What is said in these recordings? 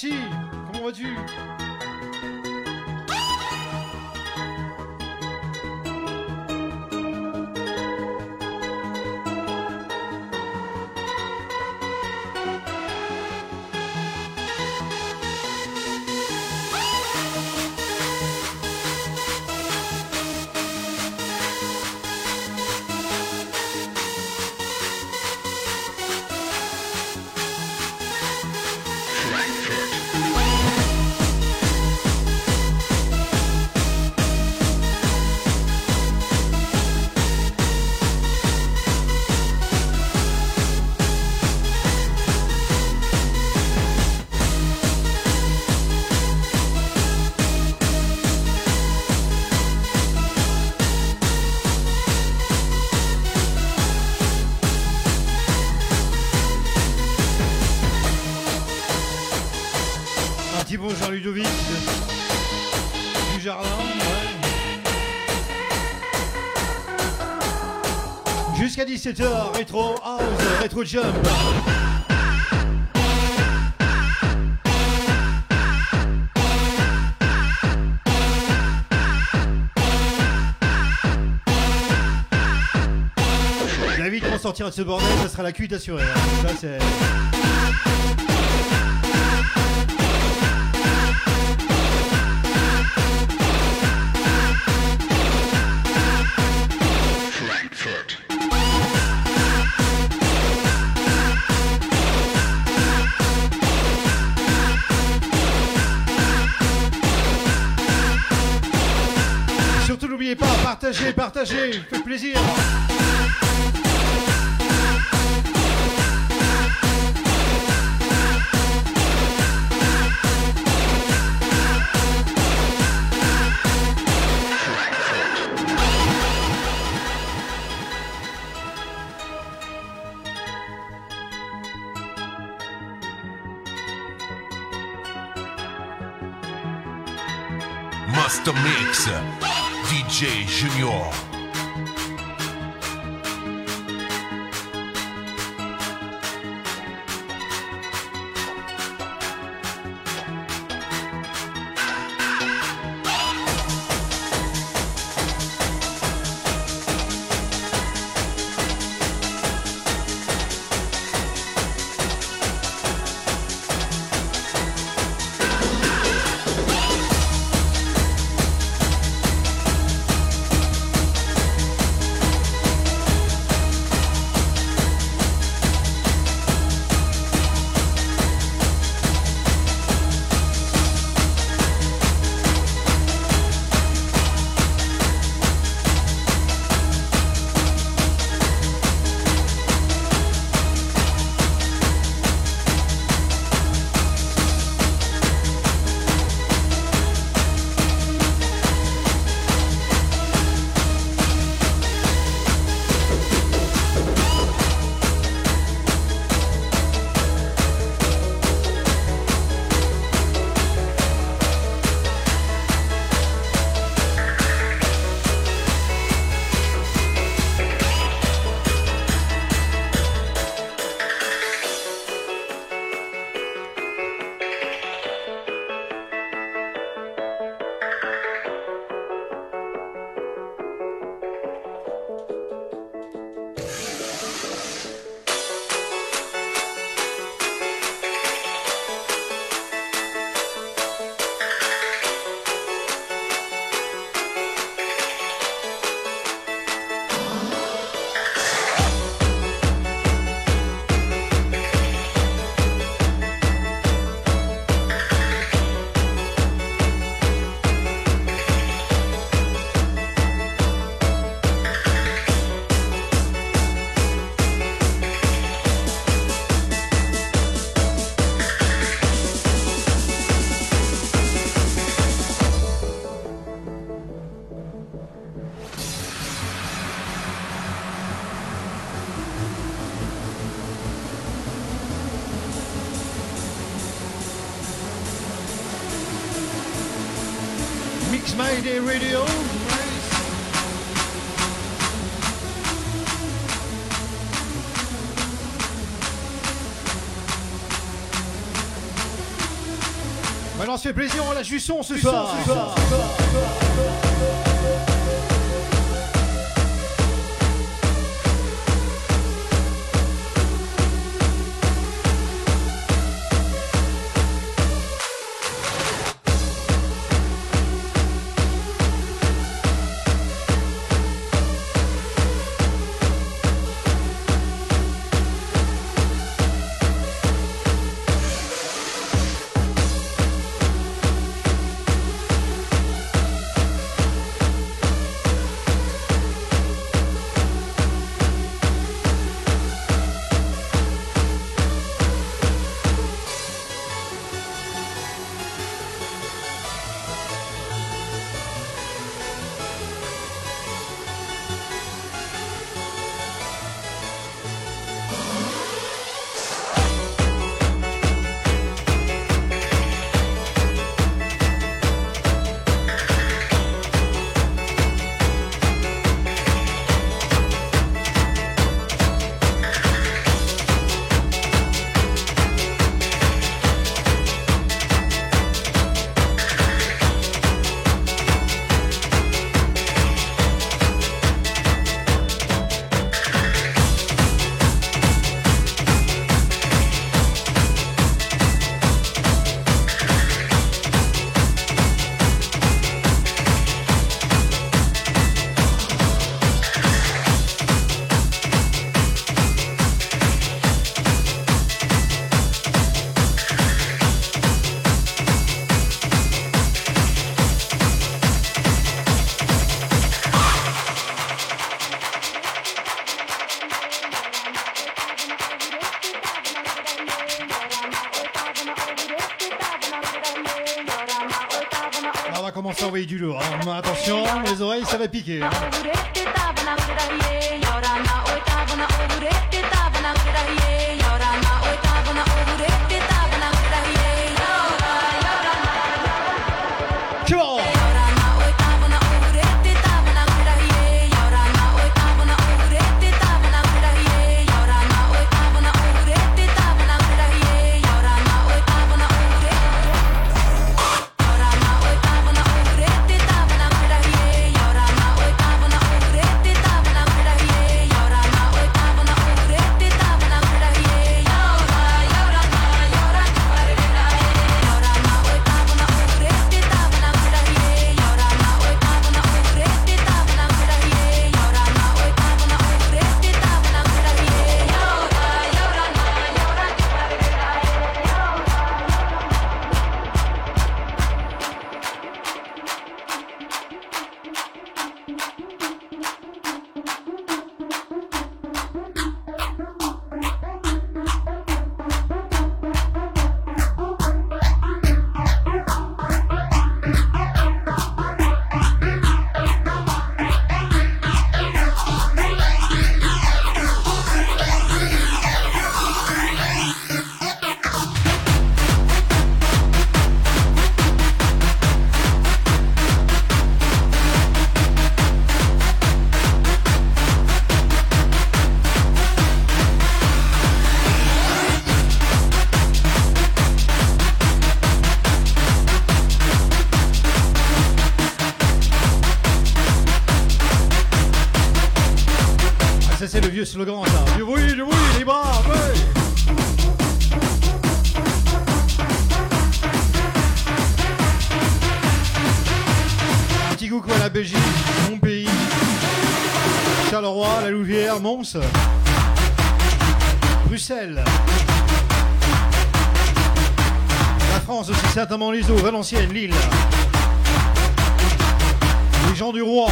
David, Ludovic du jardin. Jusqu'à 17h, rétro house, rétro jump. David, quand on sortira de ce bordel, ça sera la cuite assurée. hein. Ça, c'est. Partagez, partagez, faites plaisir. DJ Junior. Se fait plaisir, on lâche du son ce soir. Ce soir. du slogan ça. Du bruit, du bruit, les bras, oui. Petit coucou à la Belgique, mon pays. Charleroi, la Louvière, Mons. Bruxelles. La France aussi, certainement les eaux, Valenciennes, Lille. Les gens du roi.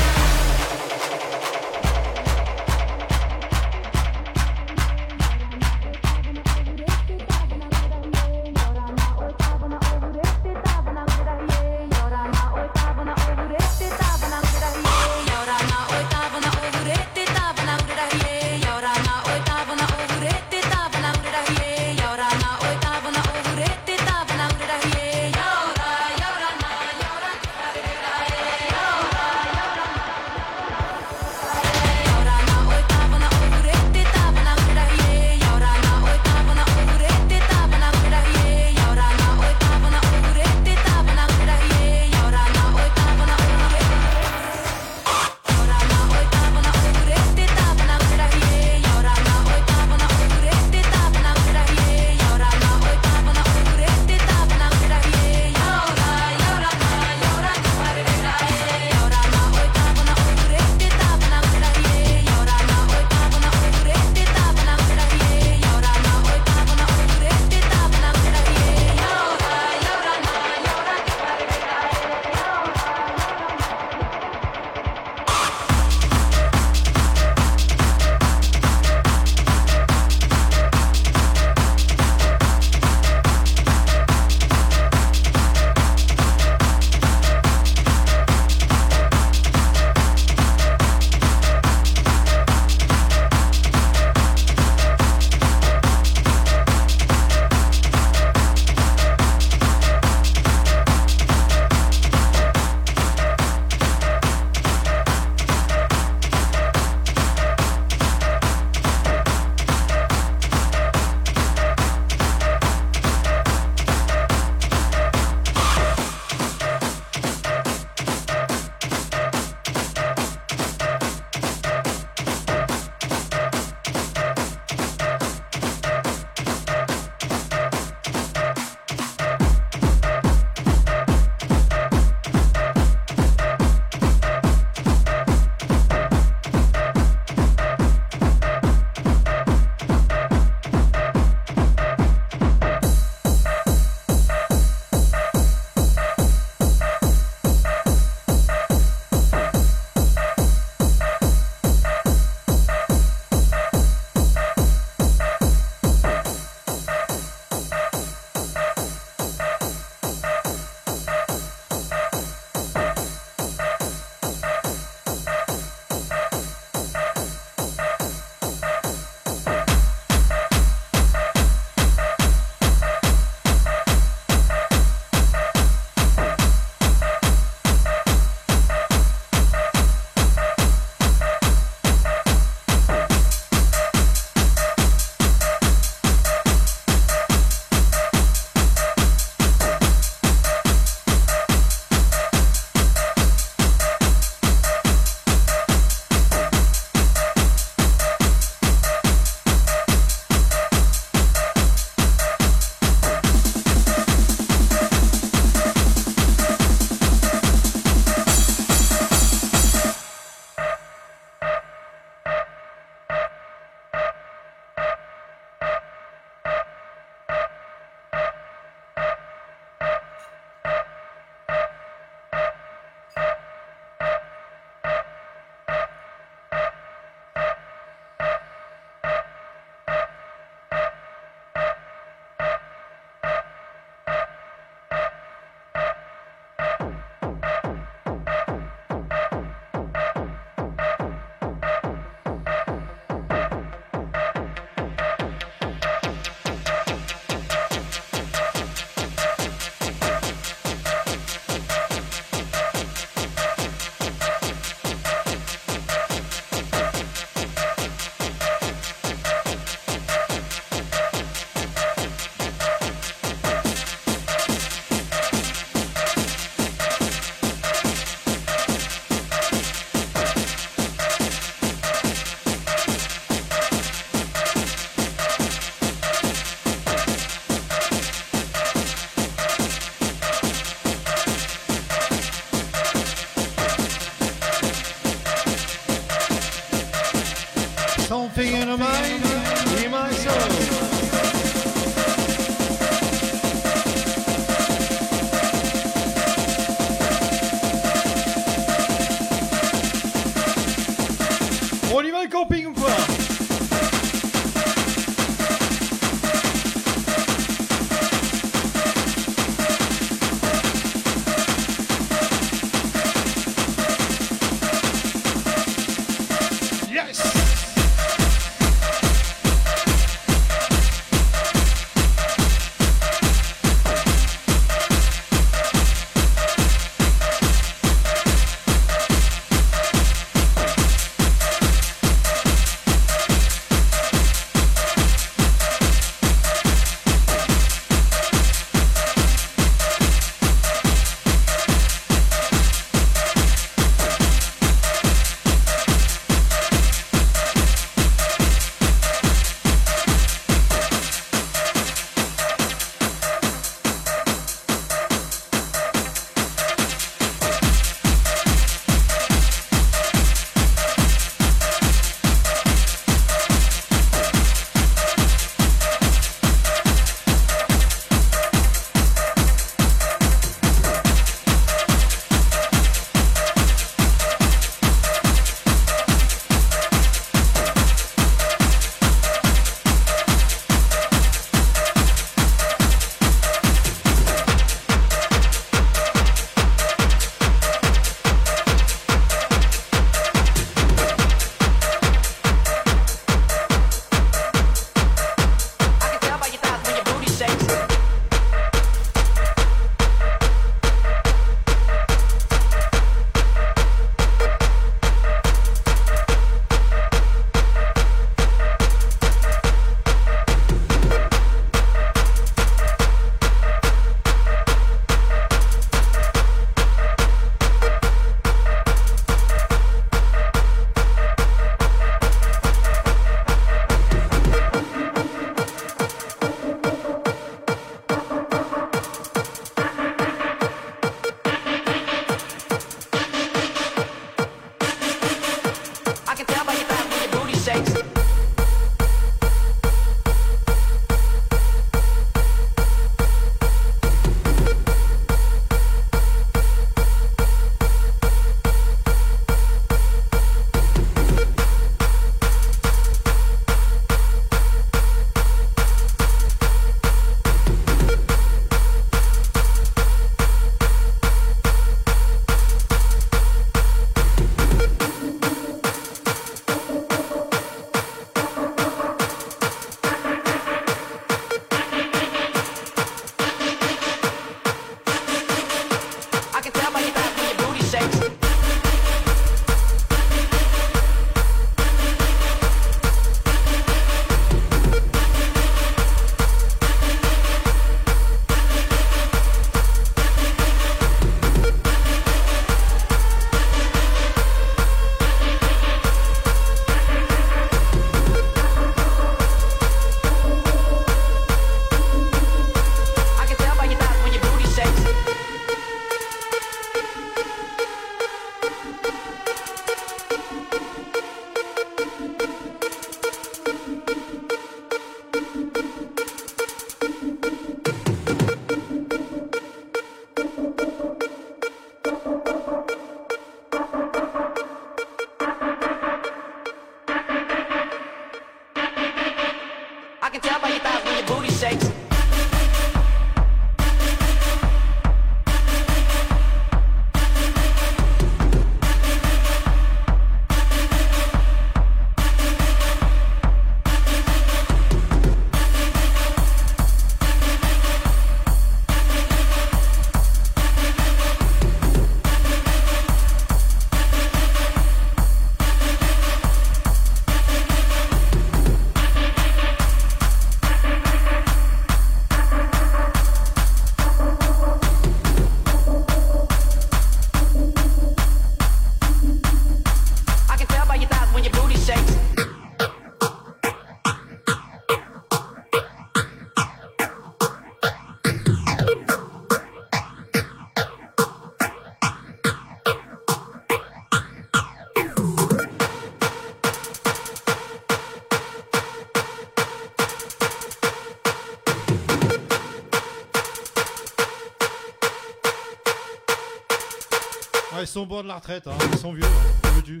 sont au de la retraite, hein. ils sont vieux, hein.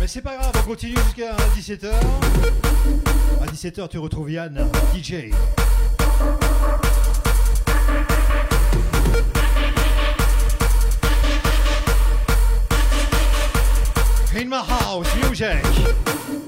Mais c'est pas grave, on continue jusqu'à 17h. À 17h, tu retrouves Yann, DJ. In my house, music.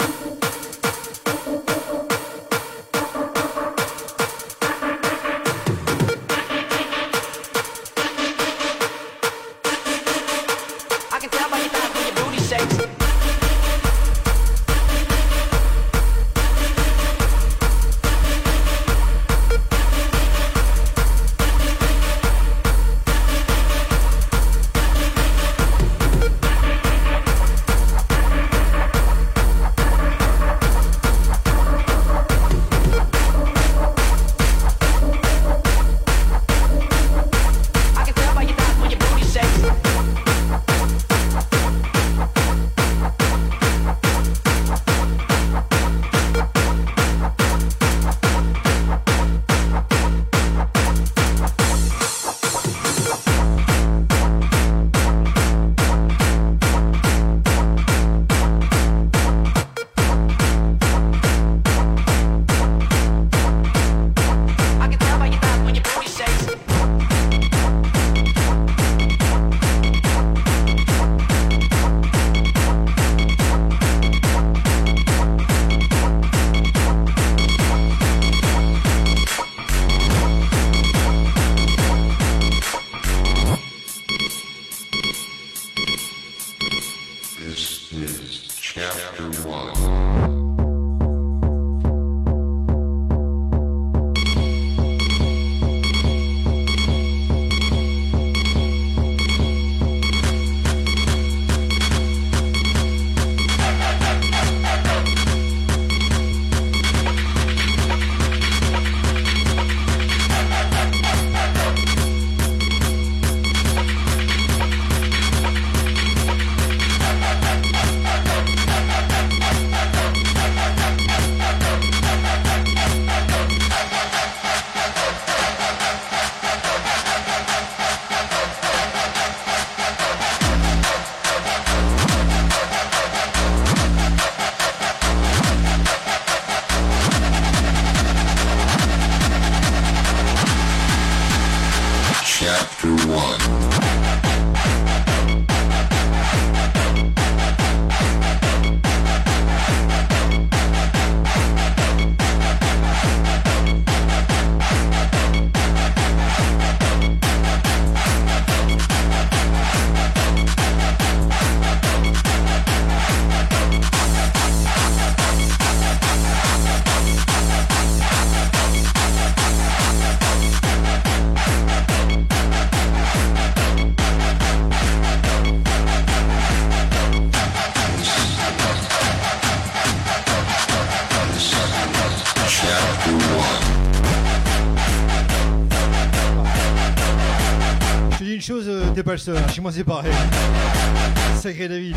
Hein. Chez moi, c'est pareil. Sacré David.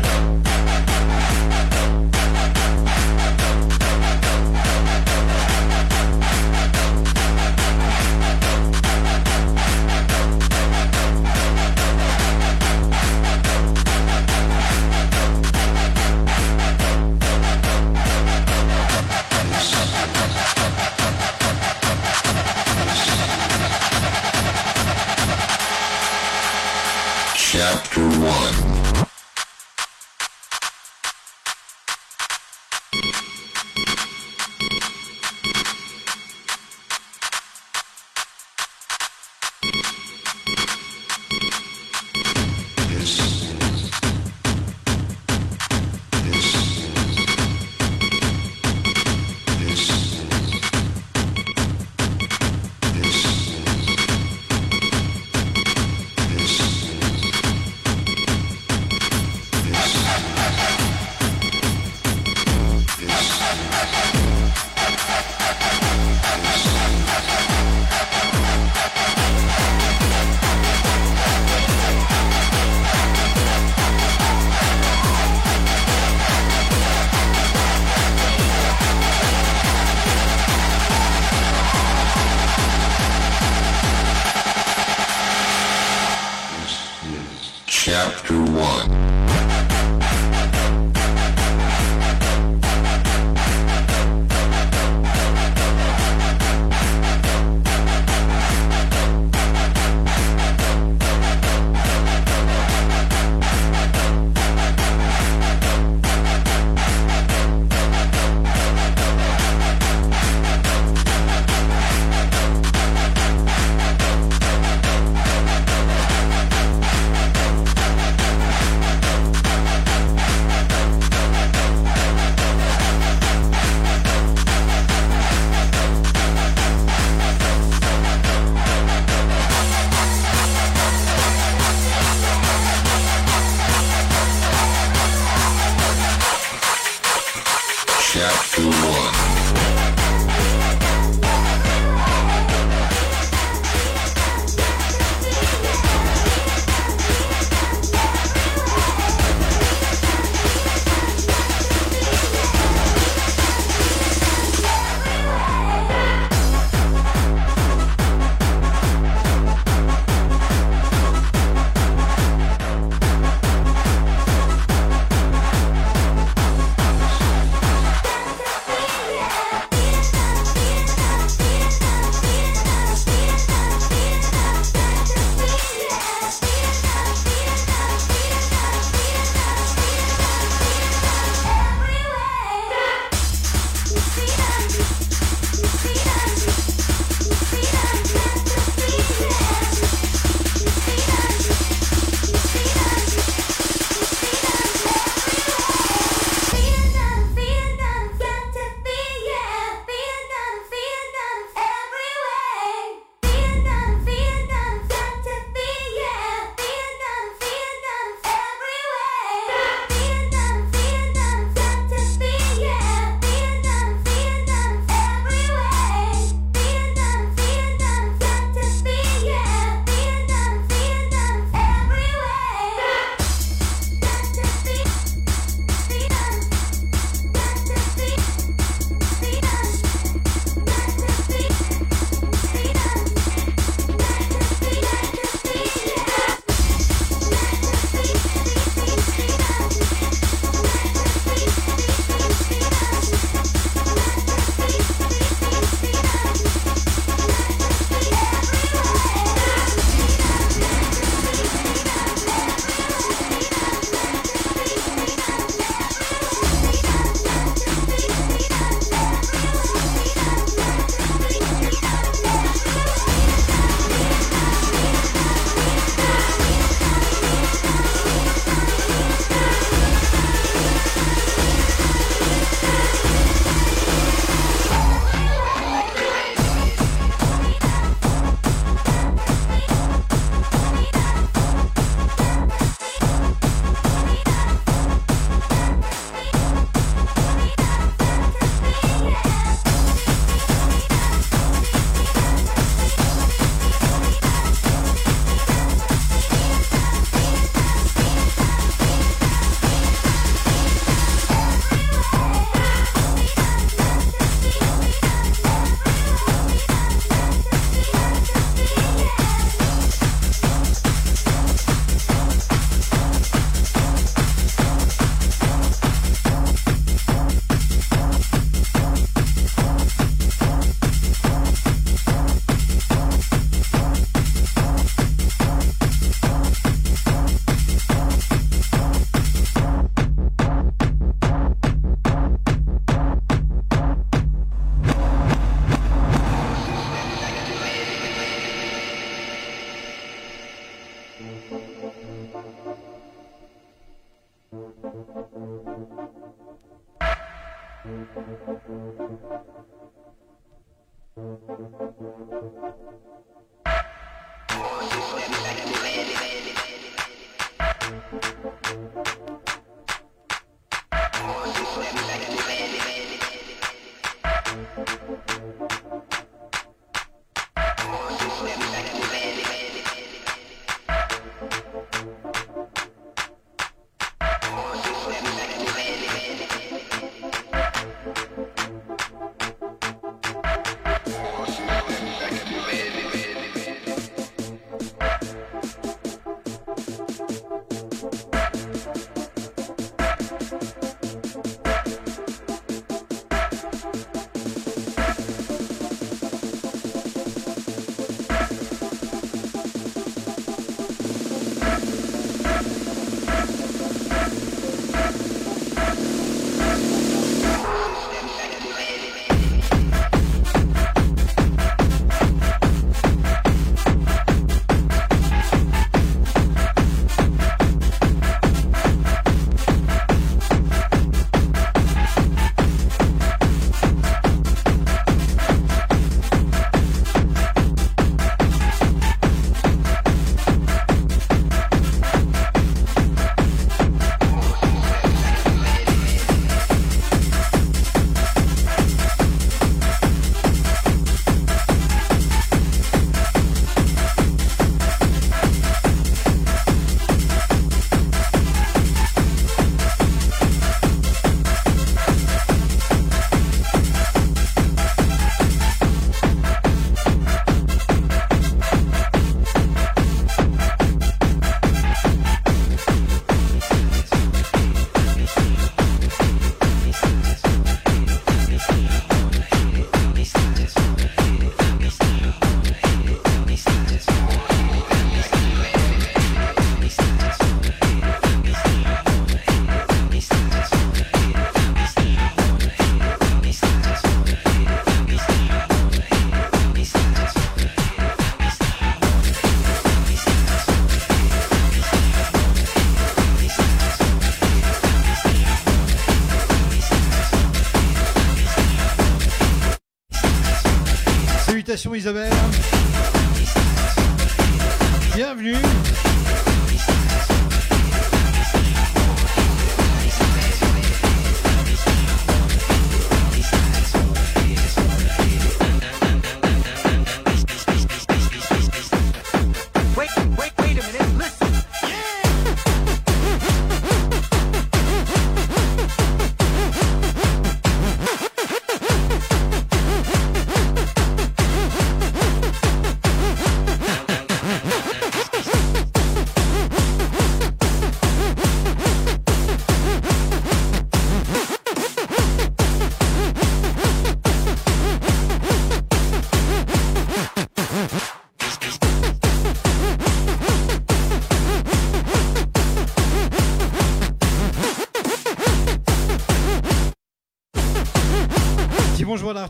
Isabelle.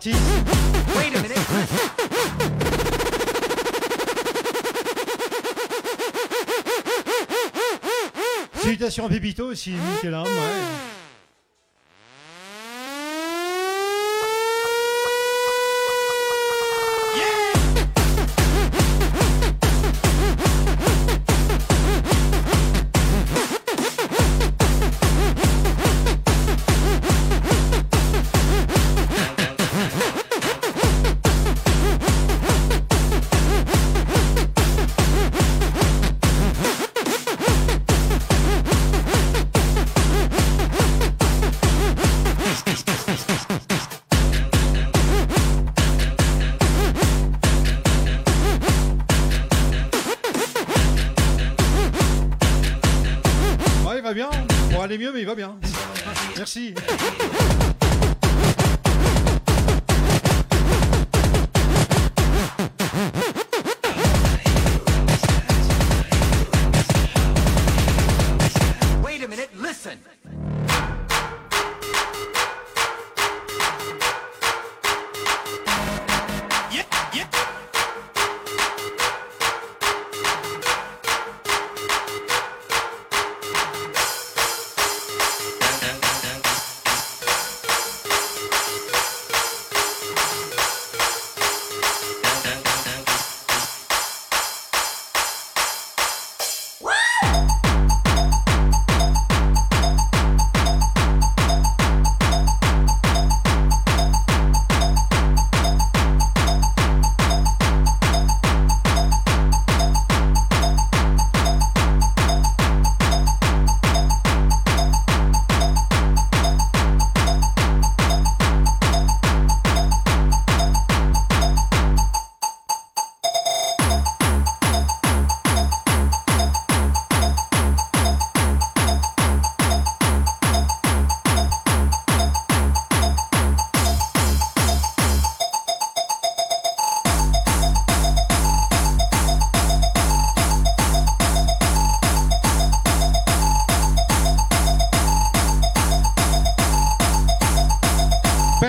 Wait a minute. Salutations à aussi. Ouais. Ouais,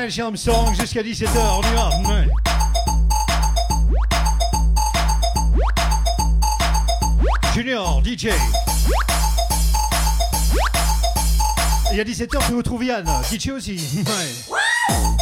Belge Armstrong jusqu'à 17h, on y va. Junior, DJ. Et à 17h, tu retrouves Yann, DJ aussi.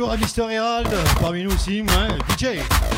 bonjour à Mister Herald, parmi nous aussi, ouais, DJ.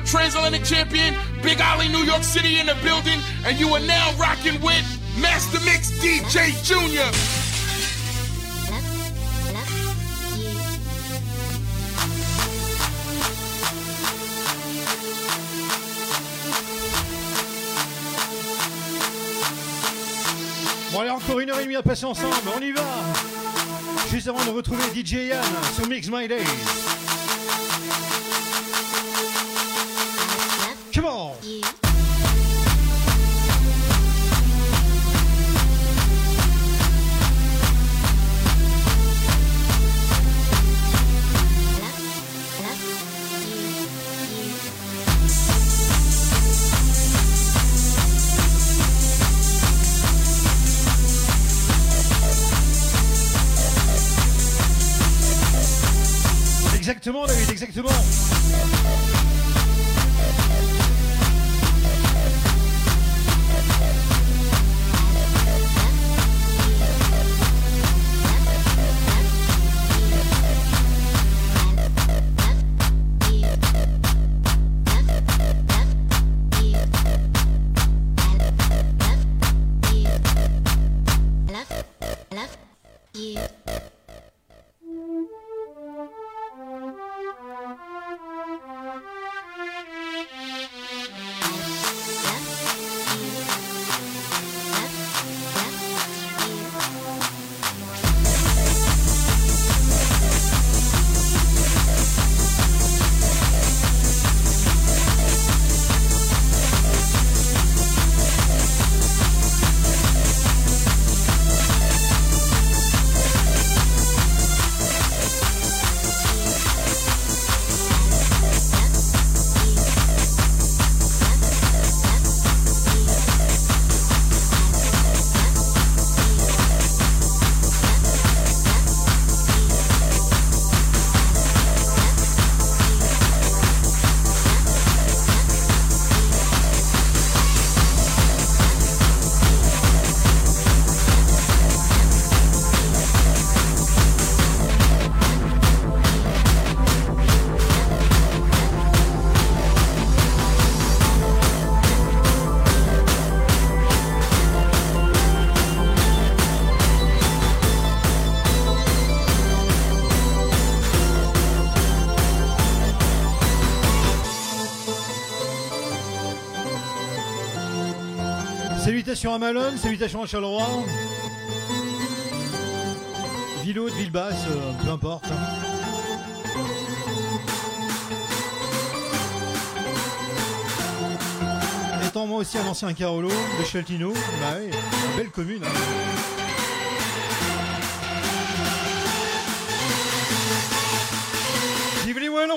What up, what? Transatlantic champion, Big Ollie, New York City in the building, and you are now rocking with Master Mix DJ Junior. Bon allez, encore une heure et demie à passer ensemble, on y va Juste avant de retrouver DJ Yann sur Mix My Days. Exactement Salutations à Malone, salutations à Charleroi. Ville haute, euh, peu importe. Étant moi aussi un ancien Carolo de Chaltino, bah oui, belle commune. hein. Vive les Wallons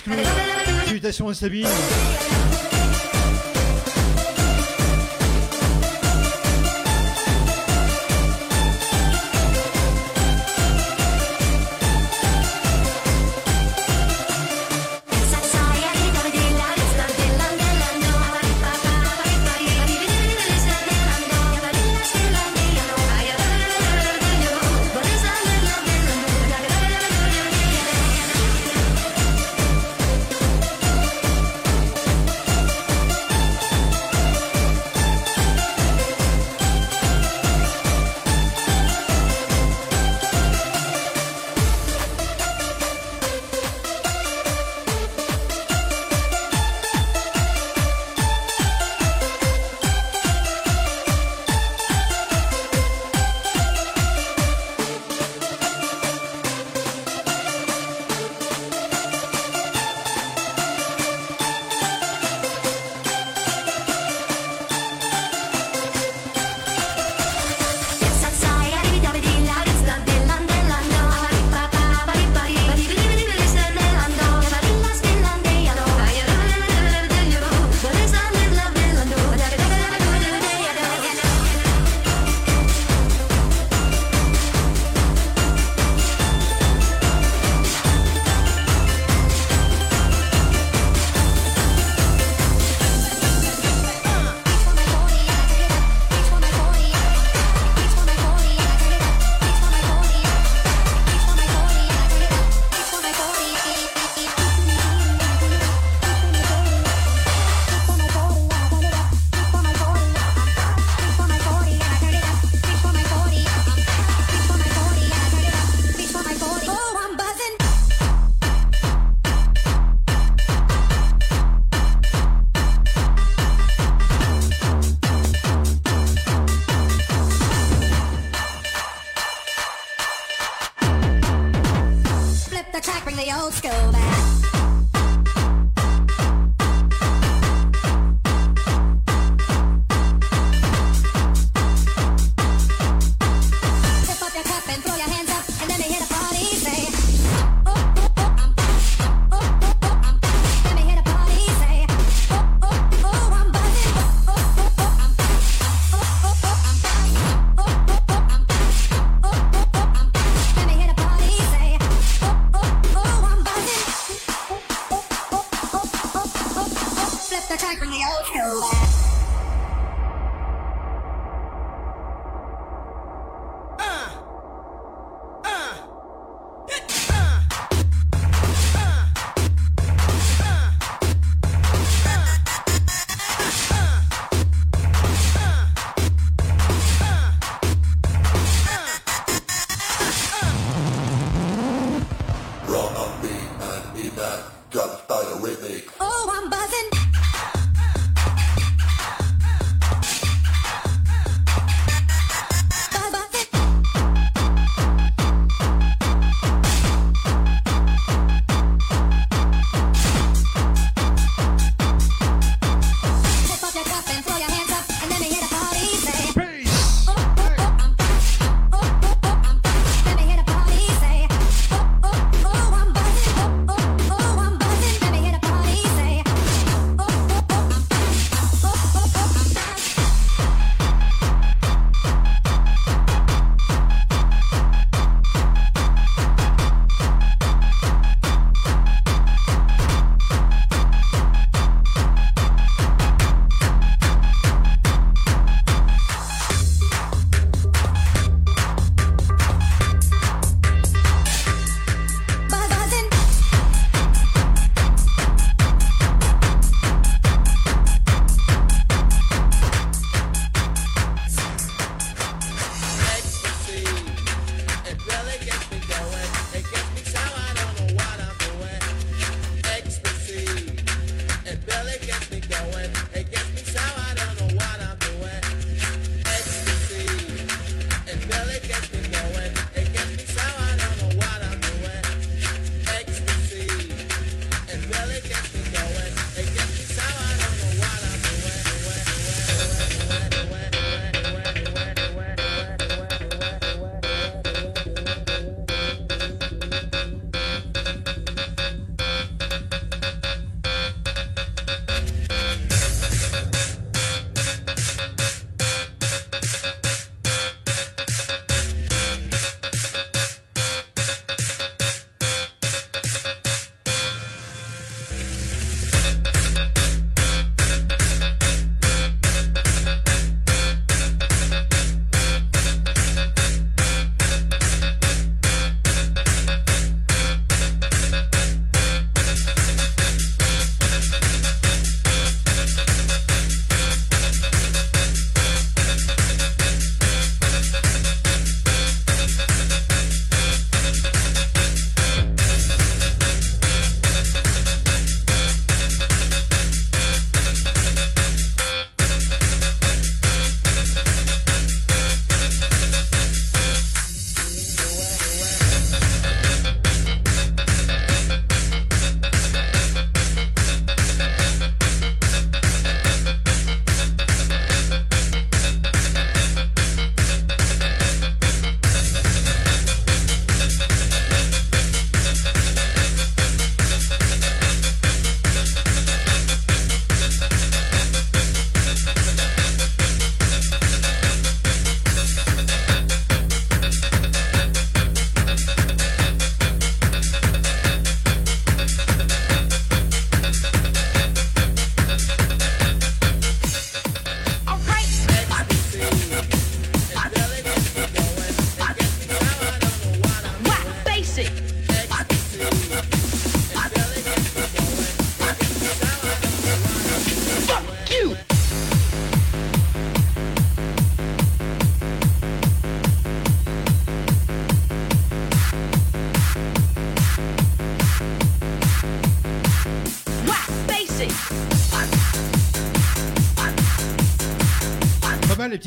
Clou. Salutations à Sabine.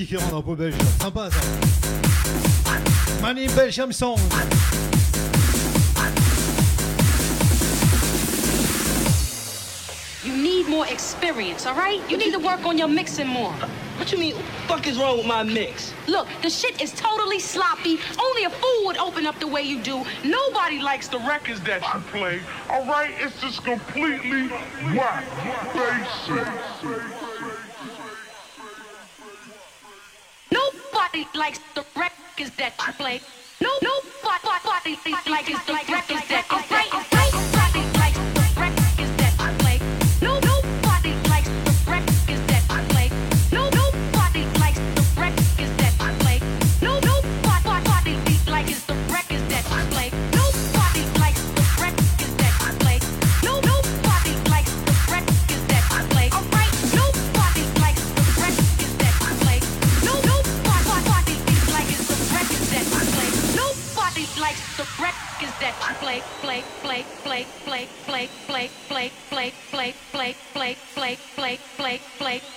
Pas mal les petits ferrants dans la peau belge. Sympa ça. Money Belgium Song. You need more experience, all right? You need to work on your mixing more. What you mean? What the fuck is wrong with my mix? Look, the shit is totally sloppy. Only a fool would open up the way you do. Nobody likes the records that you play. All right, it's just completely whack, basic. Nobody likes the records that you play. No, nobody likes the records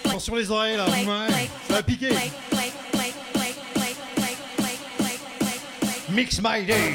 Attention les oreilles là, ouais. ça va piquer. Mix my day.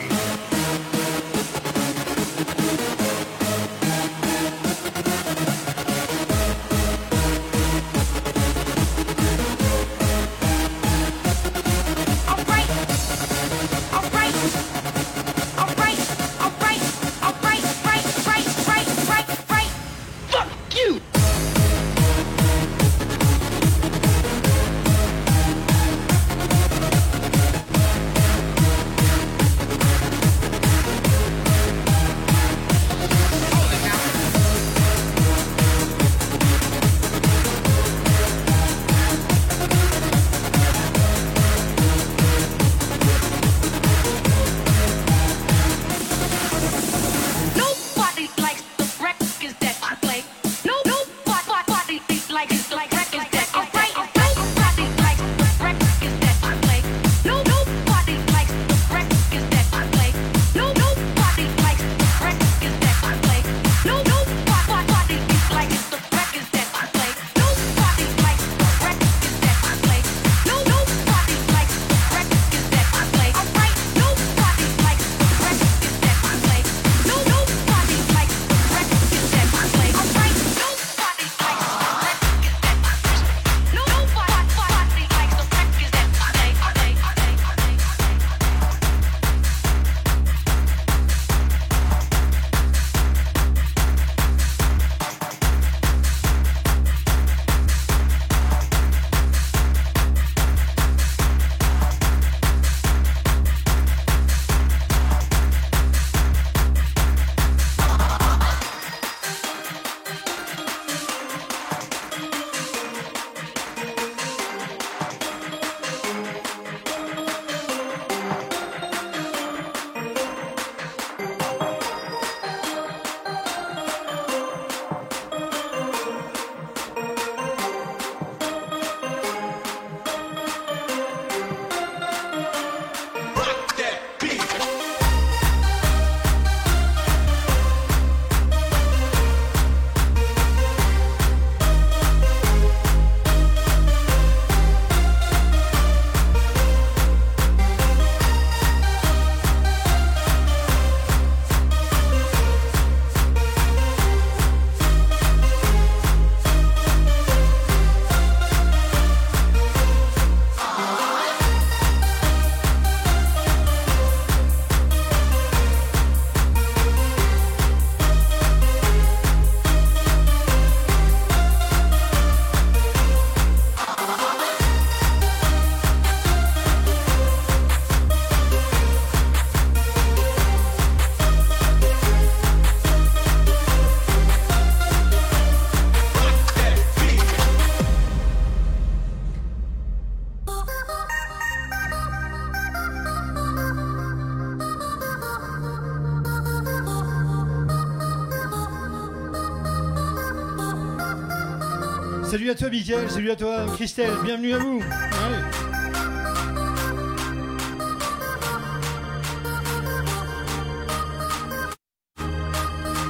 Salut à toi, Mickaël. Salut à toi, Christelle. Bienvenue à vous.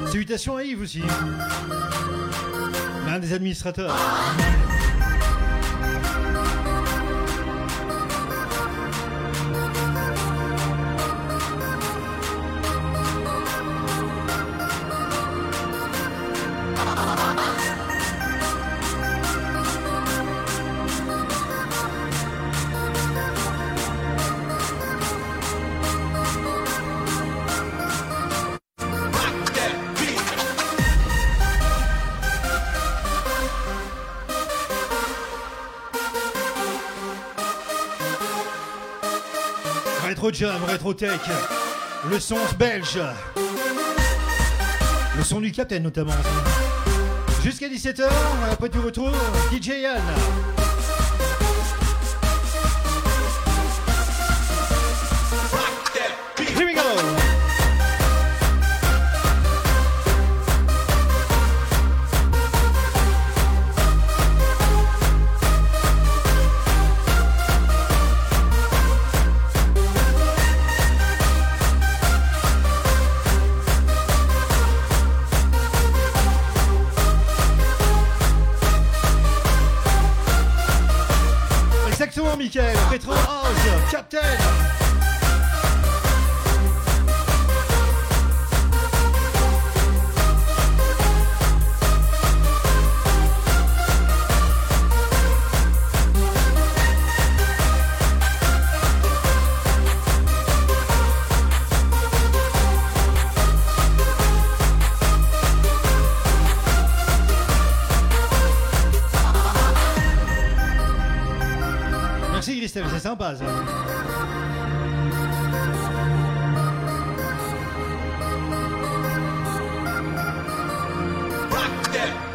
Salutations à Yves aussi. L'un des administrateurs. Rétro Jam, Rétro Tech, le son belge, le son du Captain notamment. Jusqu'à 17h, après tu retrouves DJ Yann. Sympa ça. Bah, moi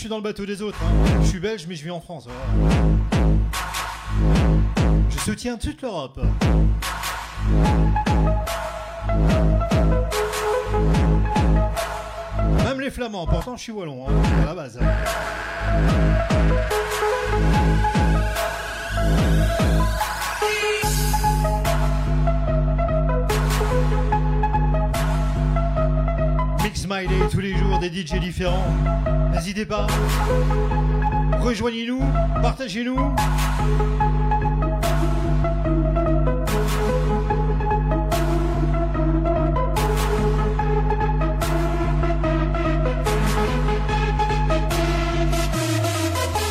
je suis dans le bateau des autres. hein. Je suis belge mais je vis en France. Je soutiens toute l'Europe. Même les Flamands, pourtant je suis wallon, hein, à la base. Mix My Day tous les des DJ différents. N'hésitez pas. Rejoignez-nous, partagez-nous.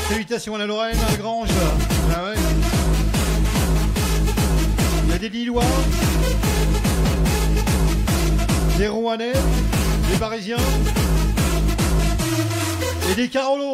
Salutations à la Lorraine, à la Grange. Ah. Il y a des Lillois, des Rouennais, des Parisiens et des Carolos.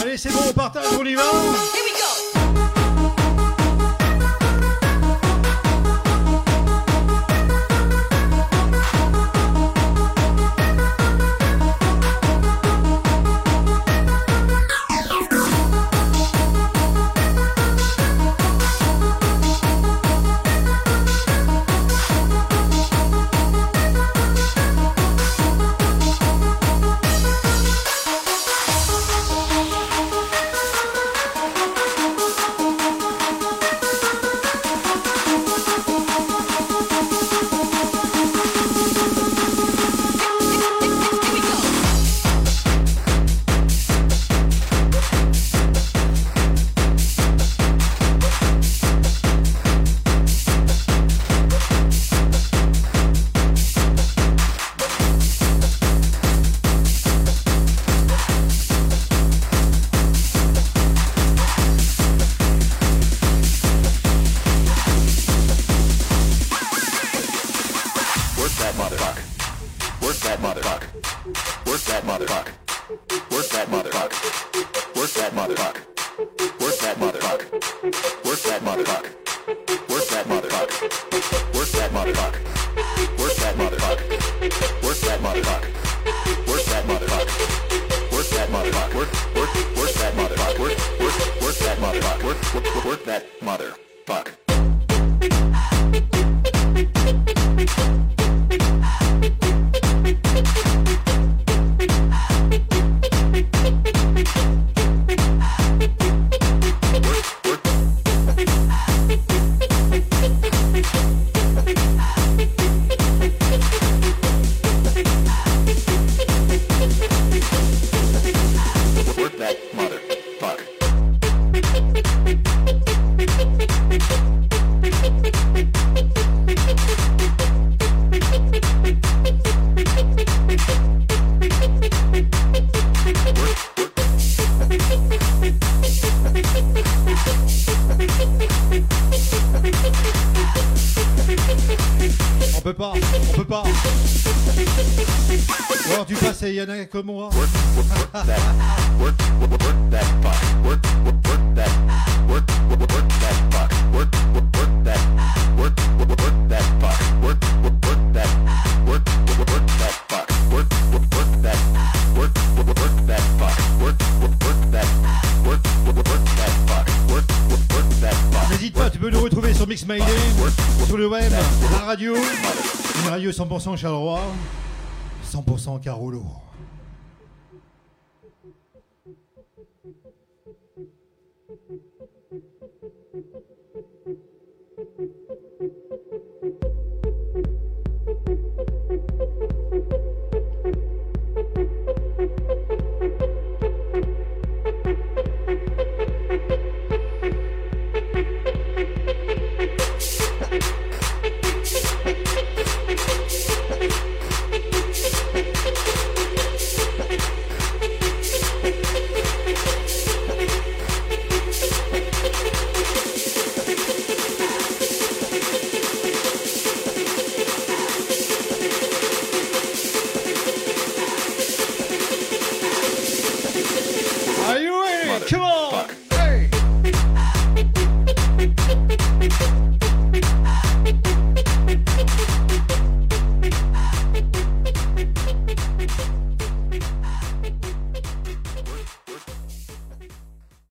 Allez, c'est bon, on partage, on y va. 100% Charleroi, 100% Carolo.